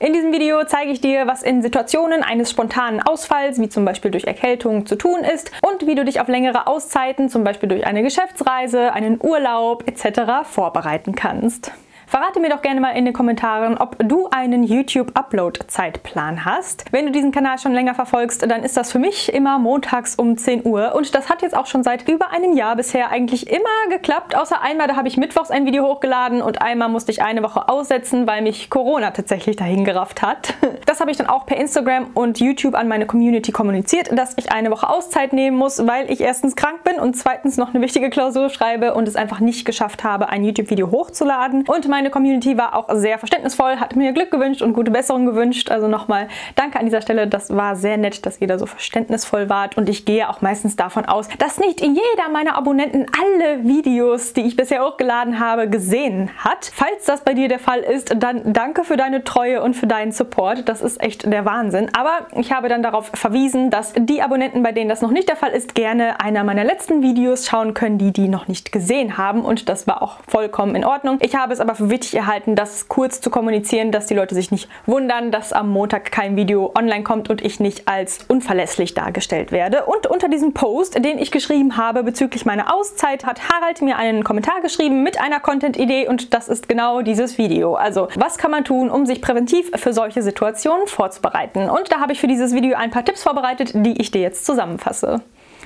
In diesem Video zeige ich dir, was in Situationen eines spontanen Ausfalls, wie zum Beispiel durch Erkältung, zu tun ist und wie du dich auf längere Auszeiten, zum Beispiel durch eine Geschäftsreise, einen Urlaub etc. vorbereiten kannst. Verrate mir doch gerne mal in den Kommentaren, ob du einen YouTube-Upload-Zeitplan hast. Wenn du diesen Kanal schon länger verfolgst, dann ist das für mich immer montags um 10 Uhr und das hat jetzt auch schon seit über einem Jahr bisher eigentlich immer geklappt, außer einmal, da habe ich mittwochs ein Video hochgeladen und einmal musste ich eine Woche aussetzen, weil mich Corona tatsächlich dahin gerafft hat. Das habe ich dann auch per Instagram und YouTube an meine Community kommuniziert, dass ich eine Woche Auszeit nehmen muss, weil ich erstens krank bin und zweitens noch eine wichtige Klausur schreibe und es einfach nicht geschafft habe, ein YouTube-Video hochzuladen und mein meine Community war auch sehr verständnisvoll, hat mir Glück gewünscht und gute Besserung gewünscht. Also nochmal danke an dieser Stelle. Das war sehr nett, dass ihr da so verständnisvoll wart. Und ich gehe auch meistens davon aus, dass nicht jeder meiner Abonnenten alle Videos, die ich bisher hochgeladen habe, gesehen hat. Falls das bei dir der Fall ist, dann danke für deine Treue und für deinen Support. Das ist echt der Wahnsinn. Aber ich habe dann darauf verwiesen, dass die Abonnenten, bei denen das noch nicht der Fall ist, gerne einer meiner letzten Videos schauen können, die die noch nicht gesehen haben. Und das war auch vollkommen in Ordnung. Ich habe es aber für wichtig erhalten, das kurz zu kommunizieren, dass die Leute sich nicht wundern, dass am Montag kein Video online kommt und ich nicht als unverlässlich dargestellt werde. Und unter diesem Post, den ich geschrieben habe bezüglich meiner Auszeit, hat Harald mir einen Kommentar geschrieben mit einer Content-Idee und das ist genau dieses Video. Also, was kann man tun, um sich präventiv für solche Situationen vorzubereiten? Und da habe ich für dieses Video ein paar Tipps vorbereitet, die ich dir jetzt zusammenfasse.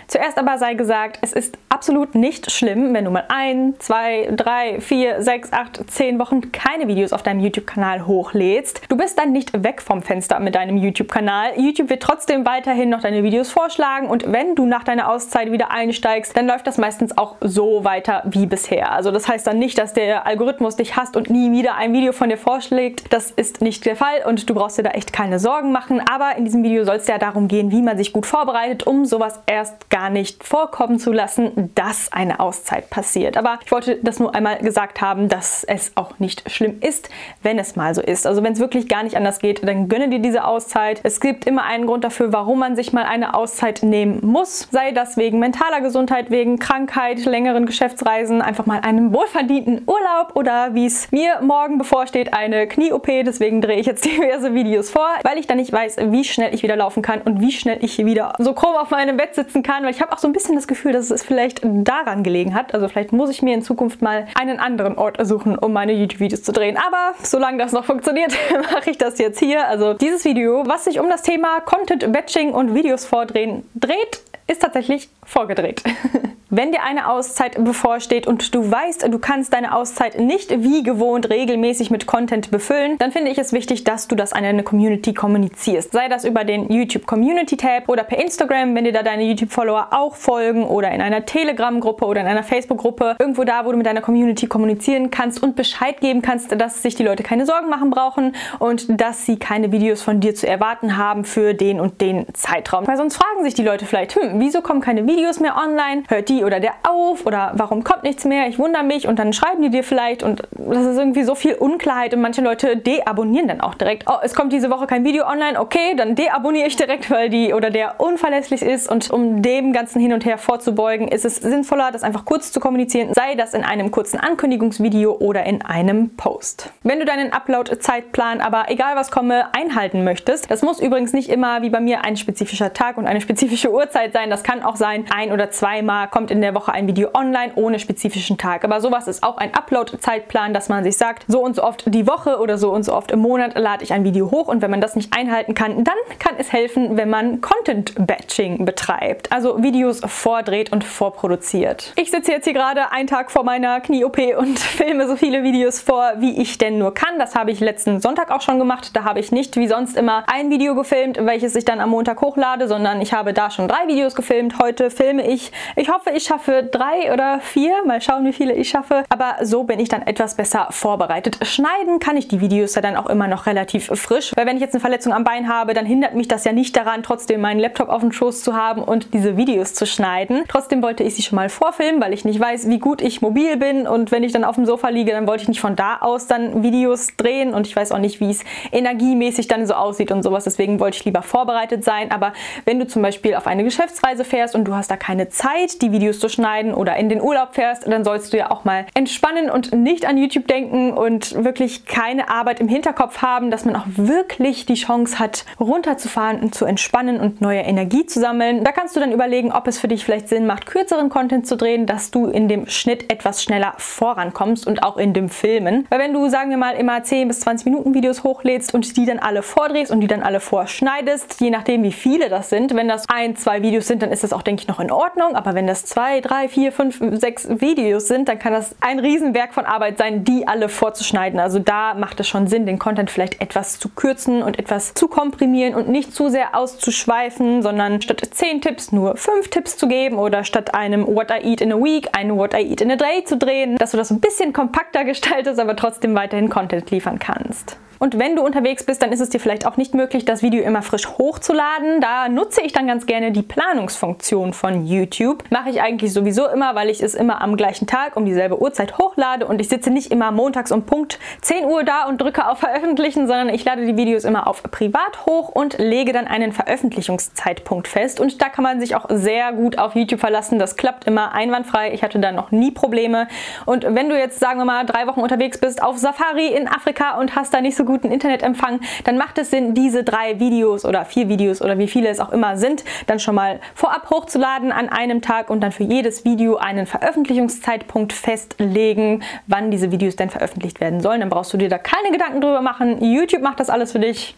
Zuerst aber sei gesagt, es ist absolut nicht schlimm, wenn du mal ein, zwei, drei, vier, sechs, acht, zehn Wochen keine Videos auf deinem YouTube-Kanal hochlädst. Du bist dann nicht weg vom Fenster mit deinem YouTube-Kanal. YouTube wird trotzdem weiterhin noch deine Videos vorschlagen und wenn du nach deiner Auszeit wieder einsteigst, dann läuft das meistens auch so weiter wie bisher. Also das heißt dann nicht, dass der Algorithmus dich hasst und nie wieder ein Video von dir vorschlägt. Das ist nicht der Fall und du brauchst dir da echt keine Sorgen machen. Aber in diesem Video soll es ja darum gehen, wie man sich gut vorbereitet, um sowas erst gar nicht vorkommen zu lassen, dass eine Auszeit passiert. Aber ich wollte das nur einmal gesagt haben, dass es auch nicht schlimm ist, wenn es mal so ist. Also wenn es wirklich gar nicht anders geht, dann gönne dir diese Auszeit. Es gibt immer einen Grund dafür, warum man sich mal eine Auszeit nehmen muss. Sei das wegen mentaler Gesundheit, wegen Krankheit, längeren Geschäftsreisen, einfach mal einem wohlverdienten Urlaub oder wie es mir morgen bevorsteht, eine Knie-OP. Deswegen drehe ich jetzt diverse Videos vor, weil ich dann nicht weiß, wie schnell ich wieder laufen kann und wie schnell ich wieder so krumm auf meinem Bett sitzen kann weil ich habe auch so ein bisschen das Gefühl, dass es vielleicht daran gelegen hat. Also vielleicht muss ich mir in Zukunft mal einen anderen Ort suchen, um meine YouTube-Videos zu drehen. Aber solange das noch funktioniert, mache ich das jetzt hier. Also dieses Video, was sich um das Thema Content Batching und Videos vordrehen dreht, ist tatsächlich vorgedreht. Wenn dir eine Auszeit bevorsteht und du weißt, du kannst deine Auszeit nicht wie gewohnt regelmäßig mit Content befüllen, dann finde ich es wichtig, dass du das an eine Community kommunizierst. Sei das über den YouTube Community Tab oder per Instagram, wenn dir da deine YouTube-Follower auch folgen oder in einer Telegram-Gruppe oder in einer Facebook-Gruppe. Irgendwo da, wo du mit deiner Community kommunizieren kannst und Bescheid geben kannst, dass sich die Leute keine Sorgen machen brauchen und dass sie keine Videos von dir zu erwarten haben für den und den Zeitraum. Weil sonst fragen sich die Leute vielleicht, hm, wieso kommen keine Videos mehr online? Hört die oder der auf oder warum kommt nichts mehr, ich wundere mich. Und dann schreiben die dir vielleicht. Und das ist irgendwie so viel Unklarheit. Und manche Leute deabonnieren dann auch direkt. Oh, es kommt diese Woche kein Video online, okay, dann deabonniere ich direkt, weil die oder der unverlässlich ist. Und um dem ganzen hin und her vorzubeugen, ist es sinnvoller, das einfach kurz zu kommunizieren, sei das in einem kurzen Ankündigungsvideo oder in einem Post. Wenn du deinen Upload-Zeitplan aber egal was komme einhalten möchtest, das muss übrigens nicht immer wie bei mir ein spezifischer Tag und eine spezifische Uhrzeit sein, das kann auch sein, ein oder zweimal kommt in der Woche ein Video online ohne spezifischen Tag. Aber sowas ist auch ein Upload-Zeitplan, dass man sich sagt, so und so oft die Woche oder so und so oft im Monat lade ich ein Video hoch und wenn man das nicht einhalten kann, dann kann es helfen, wenn man Content-Batching betreibt, also Videos vordreht und vorproduziert. Ich sitze jetzt hier gerade einen Tag vor meiner Knie-OP und filme so viele Videos vor, wie ich denn nur kann. Das habe ich letzten Sonntag auch schon gemacht. Da habe ich nicht wie sonst immer ein Video gefilmt, welches ich dann am Montag hochlade, sondern ich habe da schon drei Videos gefilmt. Heute filme ich. Ich hoffe, ich schaffe drei oder vier. Mal schauen, wie viele ich schaffe. Aber so bin ich dann etwas besser vorbereitet. Schneiden kann ich die Videos ja dann auch immer noch relativ frisch. Weil wenn ich jetzt eine Verletzung am Bein habe, dann hindert mich das ja nicht daran, trotzdem meinen Laptop auf dem Schoß zu haben und diese Videos zu schneiden. Trotzdem wollte ich sie schon mal vorfilmen, weil ich nicht weiß, wie gut ich mobil bin. Und wenn ich dann auf dem Sofa liege, dann wollte ich nicht von da aus dann Videos drehen. Und ich weiß auch nicht, wie es energiemäßig dann so aussieht und sowas. Deswegen wollte ich lieber vorbereitet sein. Aber wenn du zum Beispiel auf eine Geschäftsreise fährst und du hast da keine Zeit, die Videos zu schneiden oder in den Urlaub fährst, dann sollst du ja auch mal entspannen und nicht an YouTube denken und wirklich keine Arbeit im Hinterkopf haben, dass man auch wirklich die Chance hat, runterzufahren und zu entspannen und neue Energie zu sammeln. Da kannst du dann überlegen, ob es für dich vielleicht Sinn macht, kürzeren Content zu drehen, dass du in dem Schnitt etwas schneller vorankommst und auch in dem Filmen. Weil wenn du, sagen wir mal, immer 10 bis 20 Minuten Videos hochlädst und die dann alle vordrehst und die dann alle vorschneidest, je nachdem wie viele das sind, wenn das ein, zwei Videos sind, dann ist das auch, denke ich, noch in Ordnung. Aber wenn das zwei, drei, vier, fünf, sechs Videos sind, dann kann das ein Riesenwerk von Arbeit sein, die alle vorzuschneiden. Also da macht es schon Sinn, den Content vielleicht etwas zu kürzen und etwas zu komprimieren und nicht zu sehr auszuschweifen, sondern statt 10 Tipps nur 5 Tipps zu geben oder statt einem What I Eat in a Week einen What I Eat in a Day zu drehen, dass du das ein bisschen kompakter gestaltest, aber trotzdem weiterhin Content liefern kannst. Und wenn du unterwegs bist, dann ist es dir vielleicht auch nicht möglich, das Video immer frisch hochzuladen. Da nutze ich dann ganz gerne die Planungsfunktion von YouTube. Mache ich eigentlich sowieso immer, weil ich es immer am gleichen Tag um dieselbe Uhrzeit hochlade und ich sitze nicht immer montags um Punkt 10 Uhr da und drücke auf Veröffentlichen, sondern ich lade die Videos immer auf privat hoch und lege dann einen Veröffentlichungszeitpunkt fest. Und da kann man sich auch sehr gut auf YouTube verlassen. Das klappt immer einwandfrei. Ich hatte da noch nie Probleme. Und wenn du jetzt, sagen wir mal, drei Wochen unterwegs bist auf Safari in Afrika und hast da nicht so gut guten Internetempfang, dann macht es Sinn, diese drei Videos oder vier Videos oder wie viele es auch immer sind, dann schon mal vorab hochzuladen an einem Tag und dann für jedes Video einen Veröffentlichungszeitpunkt festlegen, wann diese Videos denn veröffentlicht werden sollen. Dann brauchst du dir da keine Gedanken drüber machen. YouTube macht das alles für dich.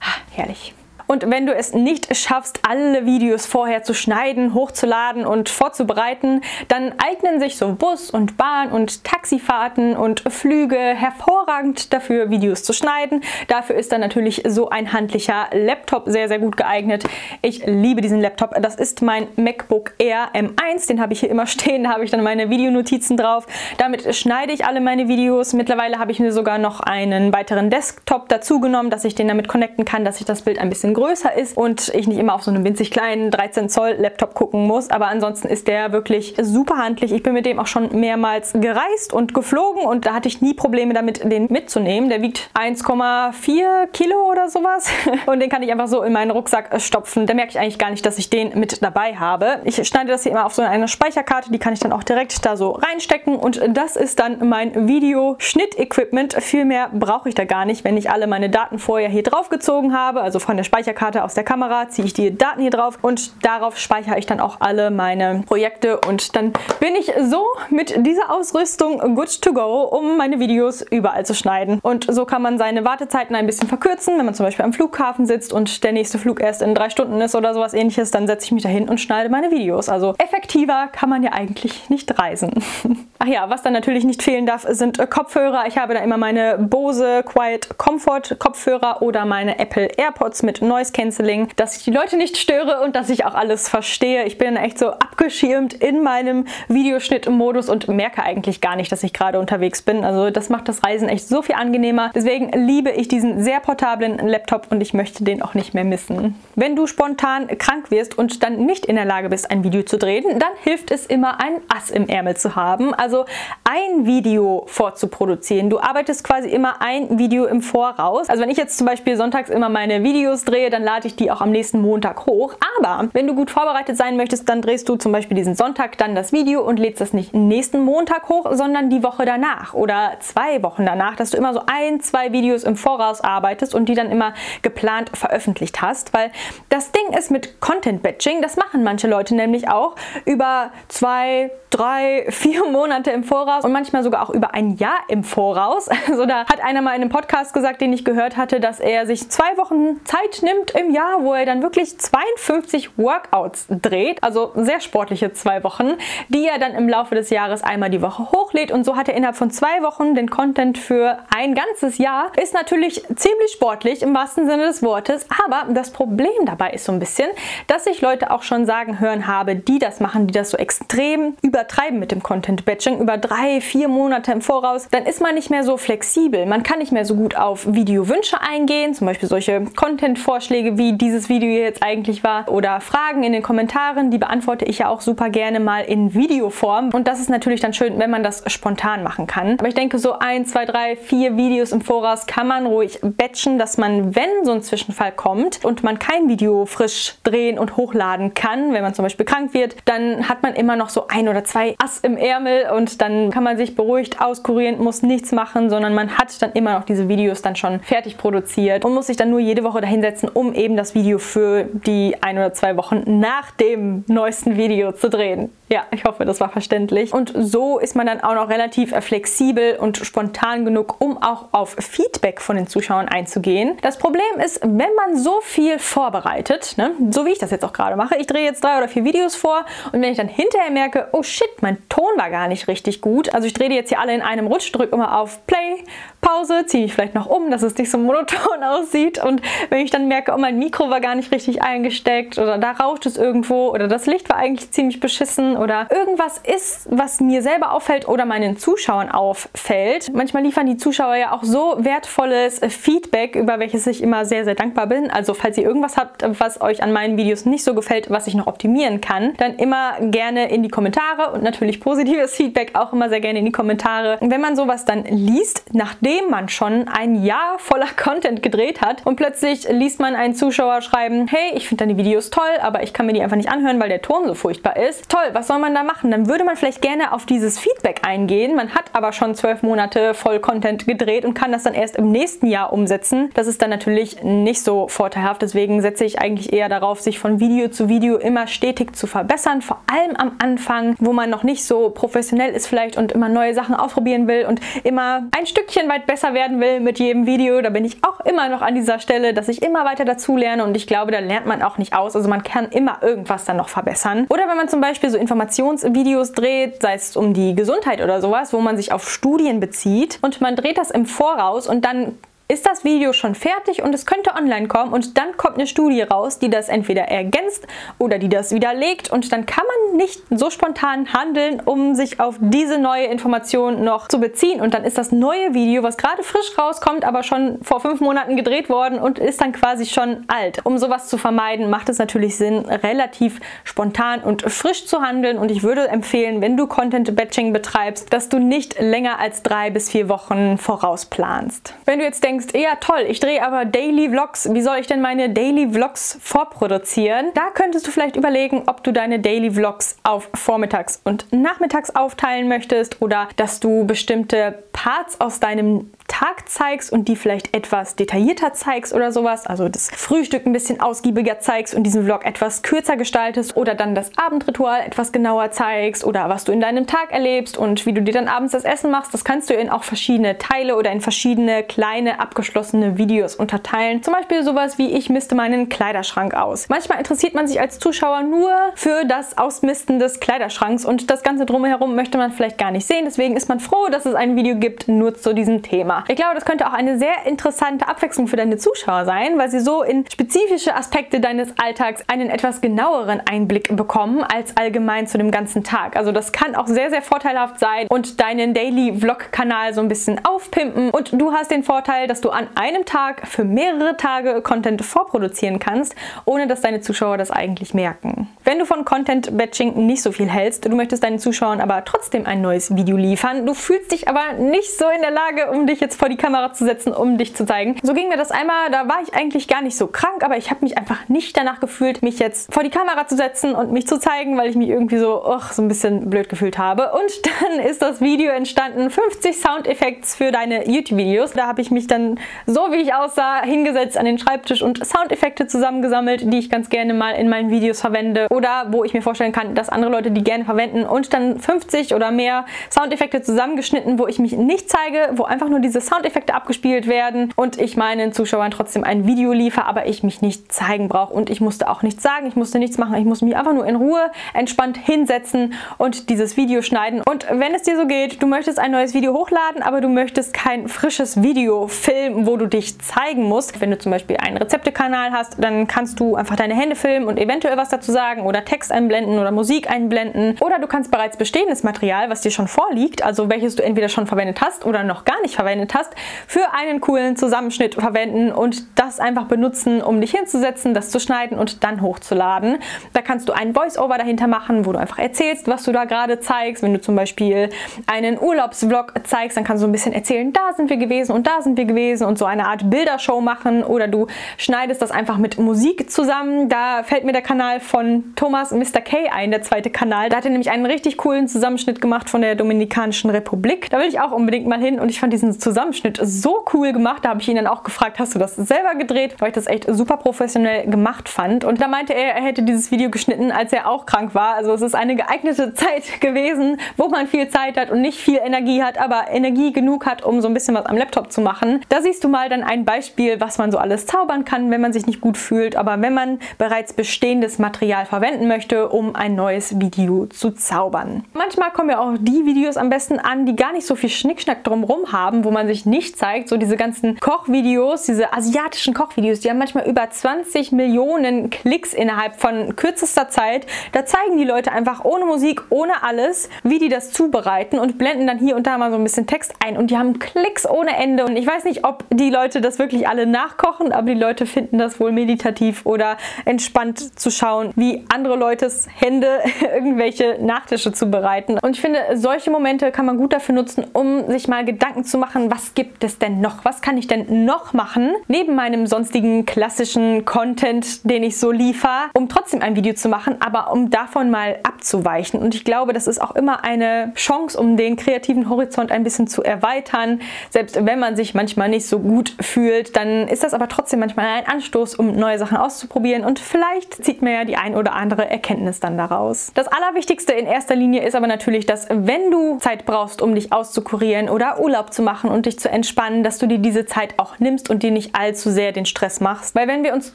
Ah, herrlich. Und wenn du es nicht schaffst, alle Videos vorher zu schneiden, hochzuladen und vorzubereiten, dann eignen sich so Bus und Bahn und Taxifahrten und Flüge hervorragend dafür, Videos zu schneiden. Dafür ist dann natürlich so ein handlicher Laptop sehr, sehr gut geeignet. Ich liebe diesen Laptop. Das ist mein MacBook Air M1. Den habe ich hier immer stehen. Da habe ich dann meine Videonotizen drauf. Damit schneide ich alle meine Videos. Mittlerweile habe ich mir sogar noch einen weiteren Desktop dazu genommen, dass ich den damit connecten kann, dass ich das Bild ein bisschen größer ist und ich nicht immer auf so einem winzig kleinen 13 Zoll Laptop gucken muss. Aber ansonsten ist der wirklich super handlich. Ich bin mit dem auch schon mehrmals gereist und geflogen und da hatte ich nie Probleme damit, den mitzunehmen. Der wiegt 1,4 Kilo oder sowas und den kann ich einfach so in meinen Rucksack stopfen. Da merke ich eigentlich gar nicht, dass ich den mit dabei habe. Ich schneide das hier immer auf so eine Speicherkarte, die kann ich dann auch direkt da so reinstecken und das ist dann mein Videoschnitt-Equipment. Viel mehr brauche ich da gar nicht, wenn ich alle meine Daten vorher hier draufgezogen habe, also von der Speicherkarte Speicherkarte aus der Kamera, ziehe ich die Daten hier drauf und darauf speichere ich dann auch alle meine Projekte und dann bin ich so mit dieser Ausrüstung good to go, um meine Videos überall zu schneiden. Und so kann man seine Wartezeiten ein bisschen verkürzen. Wenn man zum Beispiel am Flughafen sitzt und der nächste Flug erst in drei Stunden ist oder sowas ähnliches, dann setze ich mich dahin und schneide meine Videos. Also effektiver kann man ja eigentlich nicht reisen. Ach ja, was dann natürlich nicht fehlen darf, sind Kopfhörer. Ich habe da immer meine Bose Quiet Comfort Kopfhörer oder meine Apple AirPods mit Noise Cancelling, dass ich die Leute nicht störe und dass ich auch alles verstehe. Ich bin echt so abgeschirmt in meinem Videoschnitt-Modus und merke eigentlich gar nicht, dass ich gerade unterwegs bin. Also das macht das Reisen echt so viel angenehmer. Deswegen liebe ich diesen sehr portablen Laptop und ich möchte den auch nicht mehr missen. Wenn du spontan krank wirst und dann nicht in der Lage bist, ein Video zu drehen, dann hilft es immer, ein Ass im Ärmel zu haben. Also ein Video vorzuproduzieren. Du arbeitest quasi immer ein Video im Voraus. Also wenn ich jetzt zum Beispiel sonntags immer meine Videos drehe, dann lade ich die auch am nächsten Montag hoch. Aber wenn du gut vorbereitet sein möchtest, dann drehst du zum Beispiel diesen Sonntag dann das Video und lädst das nicht nächsten Montag hoch, sondern die Woche danach oder zwei Wochen danach, dass du immer so ein, zwei Videos im Voraus arbeitest und die dann immer geplant veröffentlicht hast. Weil das Ding ist mit Content Batching, das machen manche Leute nämlich auch über zwei, drei, vier Monate im Voraus und manchmal sogar auch über ein Jahr im Voraus. Also da hat einer mal in einem Podcast gesagt, den ich gehört hatte, dass er sich zwei Wochen Zeit nimmt im Jahr, wo er dann wirklich 52 Workouts dreht, also sehr sportliche zwei Wochen, die er dann im Laufe des Jahres einmal die Woche hochlädt und so hat er innerhalb von zwei Wochen den Content für ein ganzes Jahr. Ist natürlich ziemlich sportlich im wahrsten Sinne des Wortes, aber das Problem dabei ist so ein bisschen, dass ich Leute auch schon sagen hören habe, die das machen, die das so extrem übertreiben mit dem Content Batching über drei, vier Monate im Voraus, dann ist man nicht mehr so flexibel. Man kann nicht mehr so gut auf Videowünsche eingehen, zum Beispiel solche Content-Vorschläge Themenvorschläge, wie dieses Video jetzt eigentlich war oder Fragen in den Kommentaren, die beantworte ich ja auch super gerne mal in Videoform. Und das ist natürlich dann schön, wenn man das spontan machen kann. Aber ich denke, so ein, zwei, drei, vier Videos im Voraus kann man ruhig batchen, dass man, wenn so ein Zwischenfall kommt und man kein Video frisch drehen und hochladen kann, wenn man zum Beispiel krank wird, dann hat man immer noch so ein oder zwei Ass im Ärmel und dann kann man sich beruhigt auskurieren, muss nichts machen, sondern man hat dann immer noch diese Videos dann schon fertig produziert und muss sich dann nur jede Woche dahinsetzen, um eben das Video für die ein oder zwei Wochen nach dem neuesten Video zu drehen. Ja, ich hoffe, das war verständlich. Und so ist man dann auch noch relativ flexibel und spontan genug, um auch auf Feedback von den Zuschauern einzugehen. Das Problem ist, wenn man so viel vorbereitet, ne, so wie ich das jetzt auch gerade mache, ich drehe jetzt drei oder vier Videos vor und wenn ich dann hinterher merke, oh shit, mein Ton war gar nicht richtig gut, also ich drehe die jetzt hier alle in einem Rutsch, drücke immer auf Play, Pause, ziehe ich vielleicht noch um, dass es nicht so monoton aussieht und wenn ich dann merke, oh mein Mikro war gar nicht richtig eingesteckt oder da rauscht es irgendwo oder das Licht war eigentlich ziemlich beschissen oder irgendwas ist, was mir selber auffällt oder meinen Zuschauern auffällt. Manchmal liefern die Zuschauer ja auch so wertvolles Feedback, über welches ich immer sehr, sehr dankbar bin. Also falls ihr irgendwas habt, was euch an meinen Videos nicht so gefällt, was ich noch optimieren kann, dann immer gerne in die Kommentare und natürlich positives Feedback auch immer sehr gerne in die Kommentare. Und wenn man sowas dann liest, nachdem man schon ein Jahr voller Content gedreht hat und plötzlich liest man einen Zuschauer schreiben, hey, ich finde deine Videos toll, aber ich kann mir die einfach nicht anhören, weil der Ton so furchtbar ist. Toll, was soll man da machen? Dann würde man vielleicht gerne auf dieses Feedback eingehen. Man hat aber schon zwölf Monate voll Content gedreht und kann das dann erst im nächsten Jahr umsetzen. Das ist dann natürlich nicht so vorteilhaft. Deswegen setze ich eigentlich eher darauf, sich von Video zu Video immer stetig zu verbessern. Vor allem am Anfang, wo man noch nicht so professionell ist vielleicht und immer neue Sachen ausprobieren will und immer ein Stückchen weit besser werden will mit jedem Video. Da bin ich auch immer noch an dieser Stelle, dass ich immer weiter dazu lerne und ich glaube, da lernt man auch nicht aus. Also man kann immer irgendwas dann noch verbessern. Oder wenn man zum Beispiel so Informationsvideos dreht, sei es um die Gesundheit oder sowas, wo man sich auf Studien bezieht und man dreht das im Voraus und dann ist das Video schon fertig und es könnte online kommen und dann kommt eine Studie raus, die das entweder ergänzt oder die das widerlegt und dann kann man nicht so spontan handeln, um sich auf diese neue Information noch zu beziehen und dann ist das neue Video, was gerade frisch rauskommt, aber schon vor fünf Monaten gedreht worden und ist dann quasi schon alt. Um sowas zu vermeiden, macht es natürlich Sinn, relativ spontan und frisch zu handeln und ich würde empfehlen, wenn du Content Batching betreibst, dass du nicht länger als drei bis vier Wochen vorausplanst. Wenn du jetzt denkst, denkst, ja toll, ich drehe aber Daily Vlogs, wie soll ich denn meine Daily Vlogs vorproduzieren? Da könntest du vielleicht überlegen, ob du deine Daily Vlogs auf vormittags und nachmittags aufteilen möchtest oder dass du bestimmte Parts aus deinem Tag zeigst und die vielleicht etwas detaillierter zeigst oder sowas, also das Frühstück ein bisschen ausgiebiger zeigst und diesen Vlog etwas kürzer gestaltest oder dann das Abendritual etwas genauer zeigst oder was du in deinem Tag erlebst und wie du dir dann abends das Essen machst, das kannst du in auch verschiedene Teile oder in verschiedene kleine abgeschlossene Videos unterteilen. Zum Beispiel sowas wie ich misste meinen Kleiderschrank aus. Manchmal interessiert man sich als Zuschauer nur für das Ausmisten des Kleiderschranks und das Ganze drumherum möchte man vielleicht gar nicht sehen. Deswegen ist man froh, dass es ein Video gibt nur zu diesem Thema. Ich glaube, das könnte auch eine sehr interessante Abwechslung für deine Zuschauer sein, weil sie so in spezifische Aspekte deines Alltags einen etwas genaueren Einblick bekommen als allgemein zu dem ganzen Tag. Also das kann auch sehr, sehr vorteilhaft sein und deinen Daily Vlog-Kanal so ein bisschen aufpimpen. Und du hast den Vorteil, dass du an einem Tag für mehrere Tage Content vorproduzieren kannst, ohne dass deine Zuschauer das eigentlich merken. Wenn du von Content Batching nicht so viel hältst, du möchtest deinen Zuschauern aber trotzdem ein neues Video liefern, du fühlst dich aber nicht so in der Lage, um dich jetzt vor die Kamera zu setzen, um dich zu zeigen. So ging mir das einmal, da war ich eigentlich gar nicht so krank, aber ich habe mich einfach nicht danach gefühlt, mich jetzt vor die Kamera zu setzen und mich zu zeigen, weil ich mich irgendwie so, oh, so ein bisschen blöd gefühlt habe. Und dann ist das Video entstanden, 50 Soundeffekte für deine YouTube-Videos. Da habe ich mich dann, so wie ich aussah, hingesetzt an den Schreibtisch und Soundeffekte zusammengesammelt, die ich ganz gerne mal in meinen Videos verwende oder wo ich mir vorstellen kann, dass andere Leute die gerne verwenden und dann 50 oder mehr Soundeffekte zusammengeschnitten, wo ich mich nicht zeige, wo einfach nur diese Soundeffekte abgespielt werden und ich meinen Zuschauern trotzdem ein Video liefere, aber ich mich nicht zeigen brauche und ich musste auch nichts sagen, ich musste nichts machen, ich musste mich einfach nur in Ruhe entspannt hinsetzen und dieses Video schneiden. Und wenn es dir so geht, du möchtest ein neues Video hochladen, aber du möchtest kein frisches Video filmen, filmen, wo du dich zeigen musst. Wenn du zum Beispiel einen Rezeptekanal hast, dann kannst du einfach deine Hände filmen und eventuell was dazu sagen oder Text einblenden oder Musik einblenden. Oder du kannst bereits bestehendes Material, was dir schon vorliegt, also welches du entweder schon verwendet hast oder noch gar nicht verwendet hast, für einen coolen Zusammenschnitt verwenden und das einfach benutzen, um dich hinzusetzen, das zu schneiden und dann hochzuladen. Da kannst du einen Voice-Over dahinter machen, wo du einfach erzählst, was du da gerade zeigst. Wenn du zum Beispiel einen Urlaubsvlog zeigst, dann kannst du ein bisschen erzählen, da sind wir gewesen und da sind wir gewesen und so eine Art Bildershow machen oder du schneidest das einfach mit Musik zusammen. Da fällt mir der Kanal von Thomas Mr. K ein, der zweite Kanal. Da hat er nämlich einen richtig coolen Zusammenschnitt gemacht von der Dominikanischen Republik. Da will ich auch unbedingt mal hin und ich fand diesen Zusammenschnitt so cool gemacht. Da habe ich ihn dann auch gefragt, hast du das selber gedreht? Weil ich das echt super professionell gemacht fand. Und da meinte er, er hätte dieses Video geschnitten, als er auch krank war. Also es ist eine geeignete Zeit gewesen, wo man viel Zeit hat und nicht viel Energie hat, aber Energie genug hat, um so ein bisschen was am Laptop zu machen. Da siehst du mal dann ein Beispiel, was man so alles zaubern kann, wenn man sich nicht gut fühlt. Aber wenn man bereits bestehendes Material verwenden möchte, um ein neues Video zu zaubern. Manchmal kommen ja auch die Videos am besten an, die gar nicht so viel Schnickschnack drumherum haben, wo man sich nicht zeigt. So diese ganzen Kochvideos, diese asiatischen Kochvideos, die haben manchmal über 20 Millionen Klicks innerhalb von kürzester Zeit. Da zeigen die Leute einfach ohne Musik, ohne alles, wie die das zubereiten und blenden dann hier und da mal so ein bisschen Text ein. Und die haben Klicks ohne Ende. Und ich weiß nicht, ob die Leute das wirklich alle nachkochen, aber die Leute finden das wohl meditativ oder entspannt zu schauen, wie andere Leutes Hände irgendwelche Nachtische zubereiten. Und ich finde, solche Momente kann man gut dafür nutzen, um sich mal Gedanken zu machen, was gibt es denn noch? Was kann ich denn noch machen, neben meinem sonstigen klassischen Content, den ich so liefere, um trotzdem ein Video zu machen, aber um davon mal abzuweichen. Und ich glaube, das ist auch immer eine Chance, um den kreativen Horizont ein bisschen zu erweitern. Selbst wenn man sich manchmal nicht so gut fühlt, dann ist das aber trotzdem manchmal ein Anstoß, um neue Sachen auszuprobieren und vielleicht zieht man ja die ein oder andere Erkenntnis dann daraus. Das Allerwichtigste in erster Linie ist aber natürlich, dass wenn du Zeit brauchst, um dich auszukurieren oder Urlaub zu machen und dich zu entspannen, dass du dir diese Zeit auch nimmst und dir nicht allzu sehr den Stress machst. Weil wenn wir uns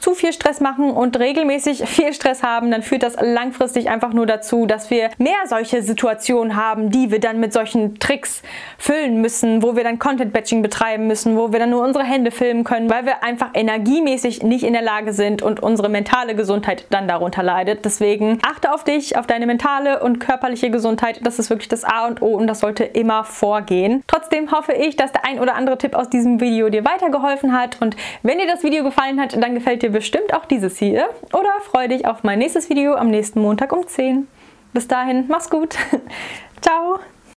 zu viel Stress machen und regelmäßig viel Stress haben, dann führt das langfristig einfach nur dazu, dass wir mehr solche Situationen haben, die wir dann mit solchen Tricks füllen müssen, wo wir dann Content-Batching betreiben müssen, wo wir dann nur unsere Hände filmen können, weil wir einfach energiemäßig nicht in der Lage sind und unsere mentale Gesundheit dann darunter leidet. Deswegen achte auf dich, auf deine mentale und körperliche Gesundheit. Das ist wirklich das A und O und das sollte immer vorgehen. Trotzdem hoffe ich, dass der ein oder andere Tipp aus diesem Video dir weitergeholfen hat und wenn dir das Video gefallen hat, dann gefällt dir bestimmt auch dieses hier oder freue dich auf mein nächstes Video am nächsten Montag um 10. Bis dahin, mach's gut. Ciao.